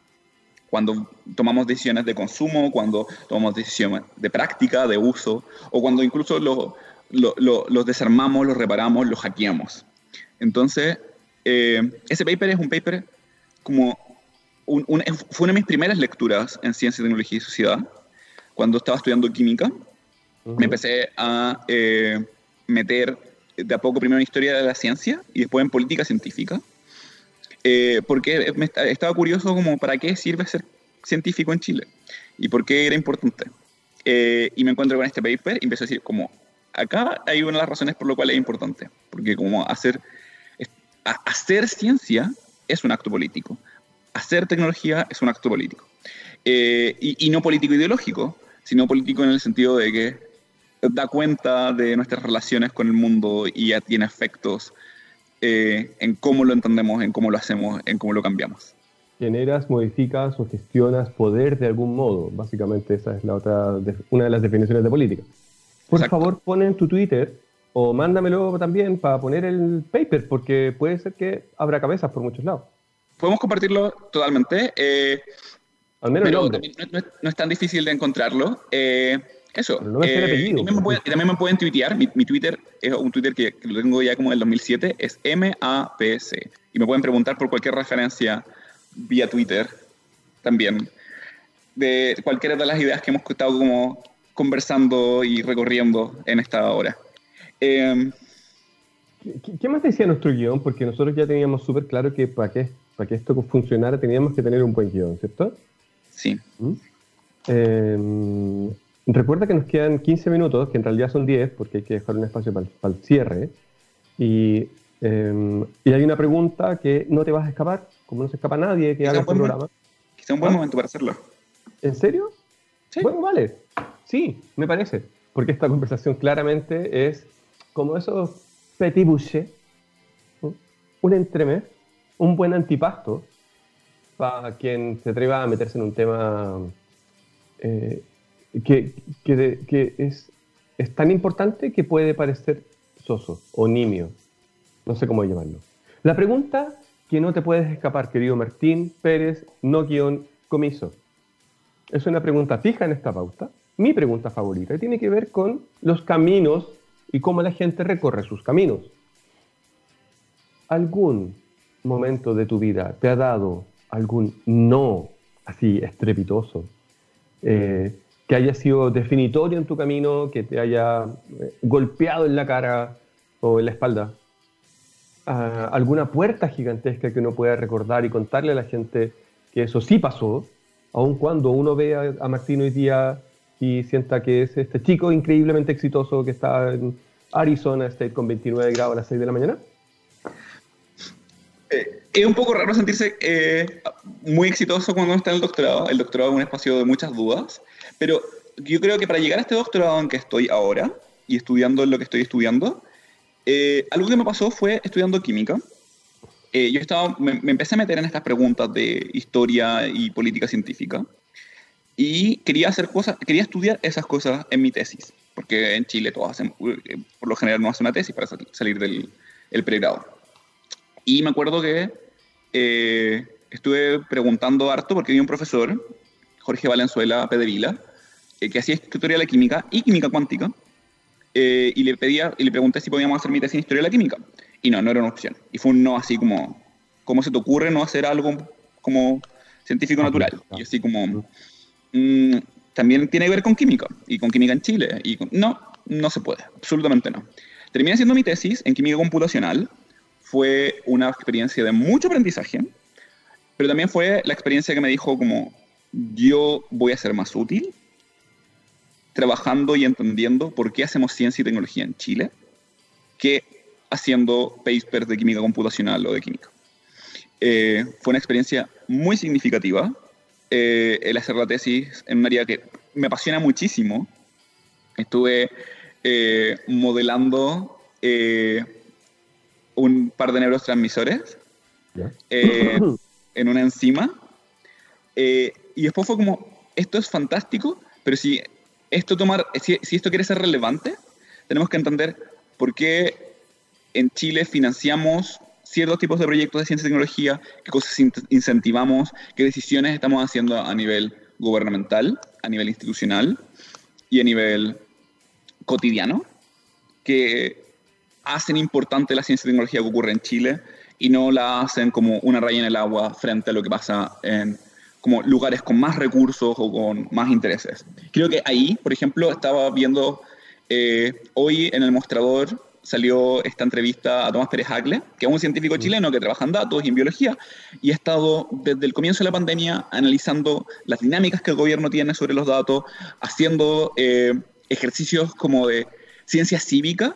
cuando tomamos decisiones de consumo cuando tomamos decisiones de práctica de uso o cuando incluso los desarmamos los reparamos los hackeamos. Entonces eh, ese paper es un paper como fue una de mis primeras lecturas en ciencia, tecnología y sociedad, cuando estaba estudiando química. Me empecé a eh, meter de a poco primero en historia de la ciencia y después en política científica, eh, porque me estaba curioso como para qué sirve ser científico en Chile y por qué era importante. Eh, y me encuentro con este paper y empecé a decir como, acá hay una de las razones por lo cual es importante, porque como hacer, hacer ciencia es un acto político. Hacer tecnología es un acto político. Eh, y, no político ideológico, sino político en el sentido de que da cuenta de nuestras relaciones con el mundo y ya tiene efectos eh, en cómo lo entendemos, en cómo lo hacemos, en cómo lo cambiamos. Generas, modificas o gestionas poder de algún modo. Básicamente esa es la otra, una de las definiciones de política. Por favor, pon en tu Twitter o mándamelo también para poner el paper, porque puede ser que abra cabezas por muchos lados. Podemos compartirlo totalmente. Eh, Al menos pero no, es tan difícil de encontrarlo. Eh, eso. No eh, también, me pueden, también, me pueden, tuitear. Mi, Twitter es un Twitter que, lo tengo ya como del 2007. Es MAPS. Y me pueden preguntar por cualquier referencia vía Twitter también. De cualquiera de las ideas que hemos estado como conversando y recorriendo en esta hora. Em, ¿Qué, más decía nuestro guion? Porque nosotros ya teníamos súper claro que para que, para que esto funcionara teníamos que tener un buen guion, ¿cierto? Sí. ¿Mm? Em, recuerda que nos quedan 15 minutos, que en realidad son 10, porque hay que dejar un espacio para, el cierre. Y, em, y, hay una pregunta que no te vas a escapar, como no se escapa nadie que haga este programa. Quizá un buen ¿Ah? momento para hacerlo. ¿En serio? Sí. Bueno, vale. Sí, me parece. Porque esta conversación claramente es como esos petit bouchés, un entremés, un buen antipasto para quien se atreva a meterse en un tema eh, que, es, tan importante que puede parecer soso o nimio. No sé cómo llamarlo. La pregunta que no te puedes escapar, querido Martín Pérez, no guion comiso. Es una pregunta fija en esta pauta, mi pregunta favorita, tiene que ver con los caminos y cómo la gente recorre sus caminos. ¿Algún momento de tu vida te ha dado algún no así estrepitoso, eh, que haya sido definitorio en tu camino, que te haya eh, golpeado en la cara o en la espalda? Ah, ¿Alguna puerta gigantesca que uno pueda recordar y contarle a la gente que eso sí pasó, aun cuando uno ve a, Martín hoy día y sienta que es este chico increíblemente exitoso que está en Arizona State con 29 grados a las 6 de la mañana? Eh, es un poco raro sentirse eh, muy exitoso cuando uno está en el doctorado. El doctorado es un espacio de muchas dudas, pero yo creo que para llegar a este doctorado en que estoy ahora y estudiando lo que estoy estudiando, eh, algo que me pasó fue estudiando química. yo estaba, me, empecé a meter en estas preguntas de historia y política científica y quería hacer cosas, quería estudiar esas cosas en mi tesis, porque en Chile todos hacen, por lo general no hacen una tesis para salir del el pregrado. Y me acuerdo que eh, estuve preguntando harto porque había un profesor, Jorge Valenzuela Pedrila, eh, que hacía historia de la química y química cuántica, eh, y le pedía y le pregunté si podíamos hacer mi tesis en historia de la química. Y no, no era una opción. Y fue un no así como, ¿cómo se te ocurre no hacer algo como científico natural? Y así como, mm, también tiene que ver con química, y con química en Chile. Y no, no se puede, absolutamente no. Terminé haciendo mi tesis en química computacional, fue una experiencia de mucho aprendizaje, pero también fue la experiencia que me dijo como yo voy a ser más útil trabajando y entendiendo por qué hacemos ciencia y tecnología en Chile que haciendo papers de química computacional o de química. Eh, fue una experiencia muy significativa eh, el hacer la tesis en un área que me apasiona muchísimo. Estuve eh, modelando un par de neurotransmisores en una enzima. Y después fue como, esto es fantástico, pero si esto, tomar, si, esto quiere ser relevante, tenemos que entender por qué en Chile financiamos ciertos tipos de proyectos de ciencia y tecnología, qué cosas incentivamos, qué decisiones estamos haciendo a nivel gubernamental, a nivel institucional y a nivel cotidiano, que hacen importante la ciencia y tecnología que ocurre en Chile y no la hacen como una raya en el agua frente a lo que pasa en como lugares con más recursos o con más intereses. Creo que ahí, por ejemplo, estaba viendo eh, hoy en el mostrador salió esta entrevista a Tomás Pérez Hagle, que es un científico mm. chileno que trabaja en datos y en biología, y ha estado desde el comienzo de la pandemia analizando las dinámicas que el gobierno tiene sobre los datos, haciendo eh, ejercicios como de ciencia cívica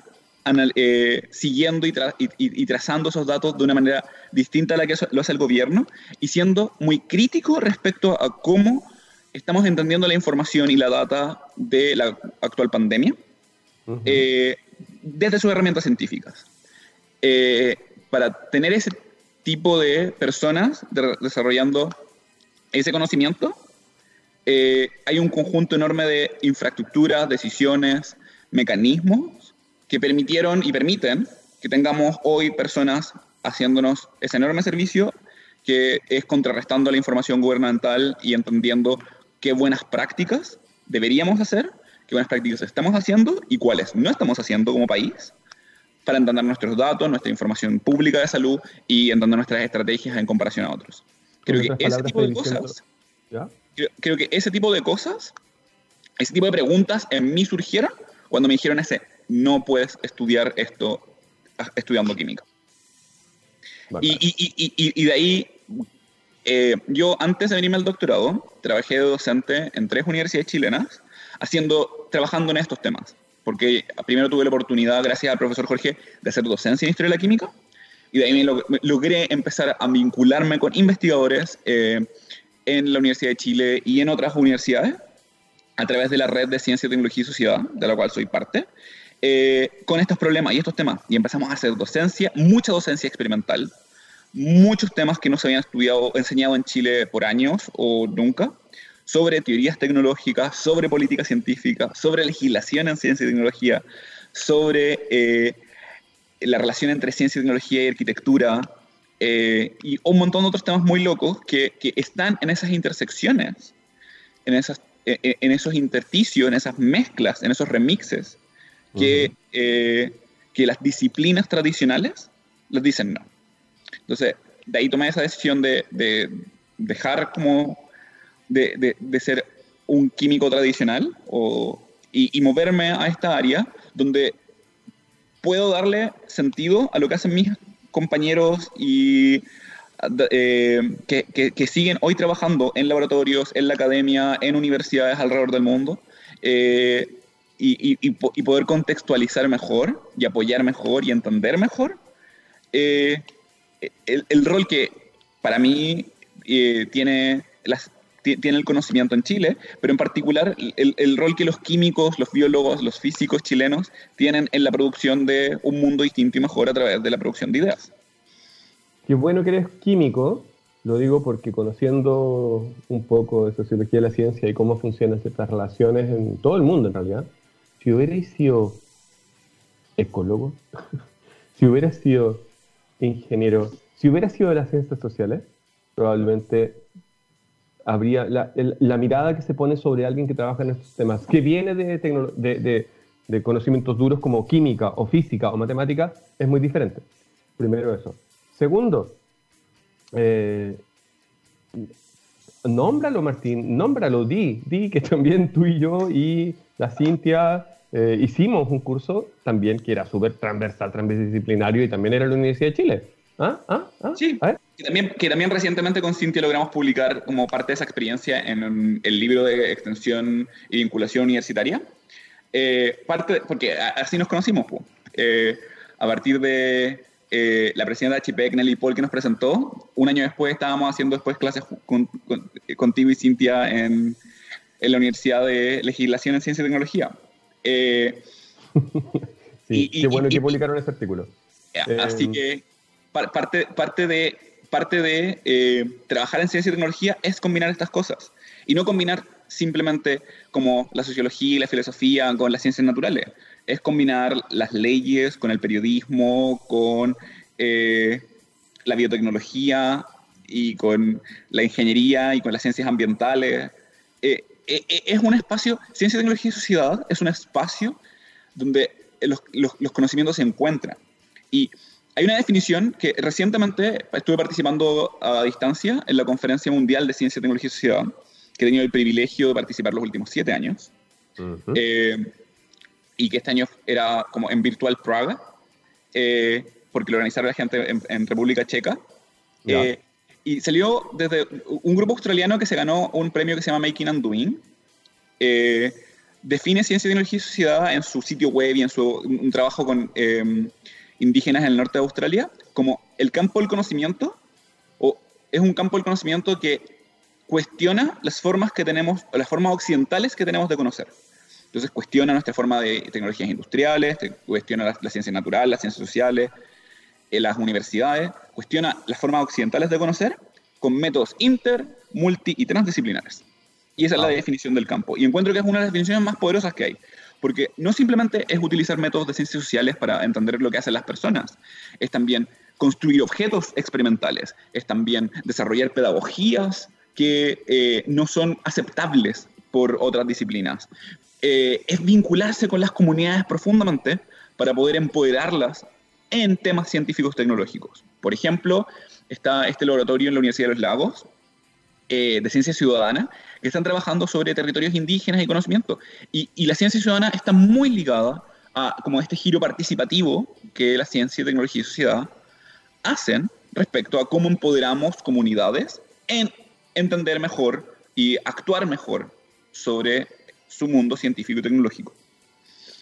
eh, siguiendo y, trazando esos datos de una manera distinta a la que lo hace el gobierno y siendo muy crítico respecto a cómo estamos entendiendo la información y la data de la actual pandemia eh, desde sus herramientas científicas. Eh, para tener ese tipo de personas desarrollando ese conocimiento, hay un conjunto enorme de infraestructuras, decisiones, mecanismos que permitieron y permiten que tengamos hoy personas haciéndonos ese enorme servicio que es contrarrestando la información gubernamental y entendiendo qué buenas prácticas deberíamos hacer, qué buenas prácticas estamos haciendo y cuáles no estamos haciendo como país para entender nuestros datos, nuestra información pública de salud y entender nuestras estrategias en comparación a otros. Creo que ese tipo de cosas, creo, que ese tipo de cosas, ese tipo de preguntas en mí surgieron cuando me dijeron ese no puedes estudiar esto estudiando química. Y, de ahí, eh, yo antes de venirme al doctorado, trabajé de docente en tres universidades chilenas, haciendo, trabajando en estos temas. Porque primero tuve la oportunidad, gracias al profesor Jorge, de hacer docencia en historia de la química, y de ahí me, logré empezar a vincularme con investigadores eh, en la Universidad de Chile y en otras universidades, a través de la red de Ciencia, Tecnología y Sociedad, de la cual soy parte, eh, con estos problemas y estos temas. Y empezamos a hacer docencia, mucha docencia experimental, muchos temas que no se habían estudiado, enseñado en Chile por años o nunca, sobre teorías tecnológicas, sobre política científica, sobre legislación en ciencia y tecnología, sobre eh, la relación entre ciencia y tecnología y arquitectura, eh, y un montón de otros temas muy locos que, que están en esas intersecciones, en, esas, eh, en esos intersticios, en esas mezclas, en esos remixes, que, que las disciplinas tradicionales les dicen no. Entonces, de ahí tomé esa decisión de, dejar como de, ser un químico tradicional y, moverme a esta área donde puedo darle sentido a lo que hacen mis compañeros y eh, que, siguen hoy trabajando en laboratorios, en la academia, en universidades alrededor del mundo. Eh, y, poder contextualizar mejor y apoyar mejor y entender mejor eh, el, rol que para mí eh, tiene, las, tiene el conocimiento en Chile, pero en particular el, rol que los químicos, los biólogos, los físicos chilenos tienen en la producción de un mundo distinto y mejor a través de la producción de ideas. Qué bueno que eres químico, lo digo porque conociendo un poco de sociología de la ciencia y cómo funcionan ciertas relaciones en todo el mundo en realidad, si hubierais sido ecólogo, [laughs] si hubieras sido ingeniero, si hubiera sido de las ciencias sociales, probablemente habría la, mirada que se pone sobre alguien que trabaja en estos temas, que viene de, de, conocimientos duros como química o física o matemática, es muy diferente. Primero eso. Segundo, eh, nómbralo, Martín, nómbralo, di, di que también tú y yo y la Cintia eh, hicimos un curso también que era súper transversal, transdisciplinario y también era la Universidad de Chile. ¿Ah? ¿Ah? ¿Ah? Sí, que también, que también recientemente con Cintia logramos publicar como parte de esa experiencia en el libro de extensión y vinculación universitaria. Eh, parte, porque así nos conocimos, eh, a partir de la presidenta de HPEC, Nelly Paul, que nos presentó, un año después estábamos haciendo después clases contigo y Cintia en, en la Universidad de Legislación en Ciencia y Tecnología. Eh, [laughs] sí, qué bueno que publicaron ese artículo. Así eh, que parte, parte de, parte de eh, trabajar en ciencia y tecnología es combinar estas cosas y no combinar simplemente como la sociología y la filosofía con las ciencias naturales. Es combinar las leyes con el periodismo, con la biotecnología y con la ingeniería y con las ciencias ambientales. Eh, es un espacio, ciencia, tecnología y sociedad es un espacio donde los, los, conocimientos se encuentran. Y hay una definición que recientemente estuve participando a distancia en la Conferencia Mundial de Ciencia, Tecnología y Sociedad, que he tenido el privilegio de participar los últimos siete años, eh, y que este año era como en Virtual Praga, porque lo organizaron la gente en, República Checa. Y salió desde un grupo australiano que se ganó un premio que se llama Making and Doing. Eh, define ciencia, tecnología y sociedad en su sitio web y en su un trabajo con em, indígenas en el norte de Australia como el campo del conocimiento, o es un campo del conocimiento que cuestiona las formas que tenemos, las formas occidentales que tenemos de conocer. Entonces cuestiona nuestra forma de tecnologías industriales, cuestiona la, la ciencia natural, las ciencias sociales, en las universidades, cuestiona las formas occidentales de conocer con métodos inter, multi y transdisciplinares. Y esa es la ah. definición del campo. Y encuentro que es una de las definiciones más poderosas que hay. Porque no simplemente es utilizar métodos de ciencias sociales para entender lo que hacen las personas, es también construir objetos experimentales, es también desarrollar pedagogías que eh, no son aceptables por otras disciplinas. Eh, es vincularse con las comunidades profundamente para poder empoderarlas en temas científicos tecnológicos. Por ejemplo, está este laboratorio en la Universidad de los Lagos eh, de Ciencia Ciudadana, que están trabajando sobre territorios indígenas y conocimiento. Y, la ciencia ciudadana está muy ligada a como este giro participativo que la ciencia, tecnología y sociedad hacen respecto a cómo empoderamos comunidades en entender mejor y actuar mejor sobre su mundo científico y tecnológico.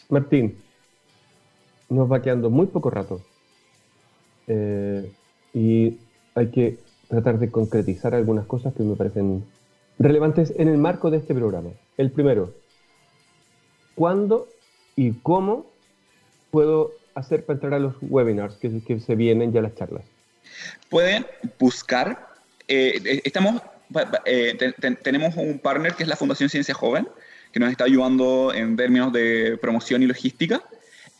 Martín, nos va quedando muy poco rato eh, y hay que tratar de concretizar algunas cosas que me parecen relevantes en el marco de este programa. El primero, ¿cuándo y cómo puedo hacer para entrar a los webinars que, se vienen ya las charlas? Pueden buscar, eh, estamos, eh, tenemos un partner que es la Fundación Ciencia Joven, que nos está ayudando en términos de promoción y logística.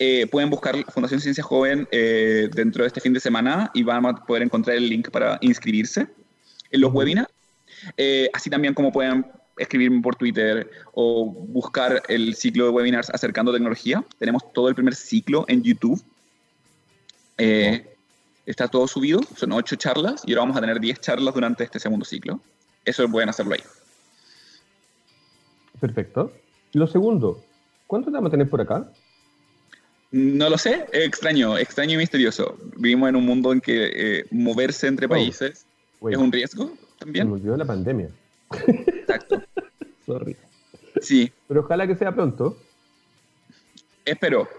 Eh, pueden buscar Fundación Ciencia Joven dentro de este fin de semana y van a poder encontrar el link para inscribirse en los webinars. así también como pueden escribirme por Twitter o buscar el ciclo de webinars acercando tecnología. Tenemos todo el primer ciclo en YouTube. Está todo subido, son ocho charlas y ahora vamos a tener diez charlas durante este segundo ciclo. Eso pueden hacerlo ahí. Perfecto. Lo segundo, ¿cuánto te vamos a tener por acá? No lo sé, extraño, extraño y misterioso. Vivimos en un mundo en que eh, moverse entre oh, países es un riesgo también. Me olvidó la pandemia. Exacto. [laughs] Sorry. Sí. Pero ojalá que sea pronto. Espero.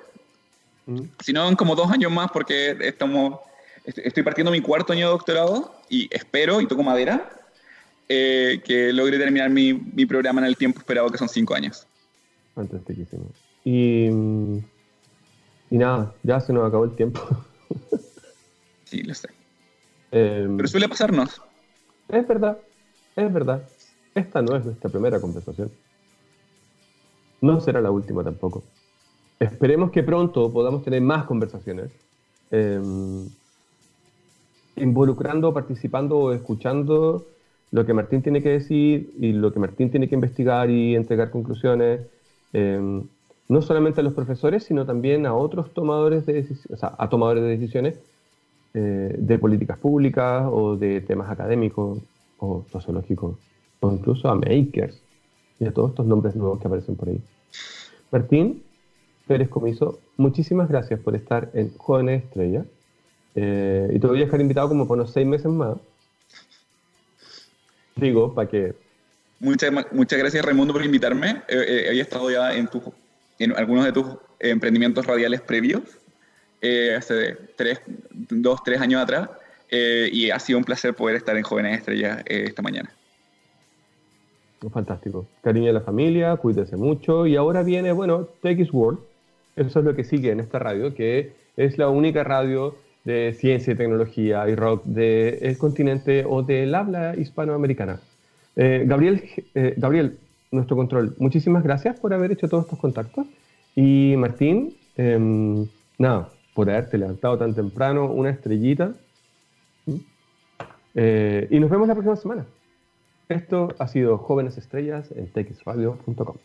Mm. Si no, en como dos años más, porque estamos, estoy partiendo mi cuarto año de doctorado y espero, y toco madera, eh, que logre terminar mi, mi, programa en el tiempo esperado, que son cinco años. Fantastiquísimo. Y, y nada, ya se nos acabó el tiempo. [laughs] sí, lo sé. Em, Pero suele pasarnos. Es verdad, es verdad. Esta no es nuestra primera conversación. No será la última tampoco. Esperemos que pronto podamos tener más conversaciones. Em, involucrando, participando o escuchando lo que Martín tiene que decir y lo que Martín tiene que investigar y entregar conclusiones, em, no solamente a los profesores, sino también a otros tomadores de decisiones, o sea, a tomadores de decisiones eh, de políticas públicas o de temas académicos o sociológicos, o incluso a makers y a todos estos nombres nuevos que aparecen por ahí. Martín Pérez Comiso, muchísimas gracias por estar en Jóvenes Estrella. Eh, y te voy a dejar invitado como por unos seis meses más. Digo, para que... Muchas, muchas gracias, Raimundo, por invitarme. Eh, había estado ya en, tu, en algunos de tus emprendimientos radiales previos, eh, hace tres, dos, tres años atrás, y ha sido un placer poder estar en Jóvenes Estrellas esta mañana. Fantástico. Cariño a la familia, cuídese mucho. Y ahora viene, bueno, TX World. Eso es lo que sigue en esta radio, que es la única radio de ciencia y tecnología y rock del continente o del habla hispanoamericana. Eh, Gabriel, eh, Gabriel, nuestro control, muchísimas gracias por haber hecho todos estos contactos. Y Martín, em, nada, por haberte levantado tan temprano, una estrellita. ¿Mm? Eh, y nos vemos la próxima semana. Esto ha sido Jóvenes Estrellas en texradio.com.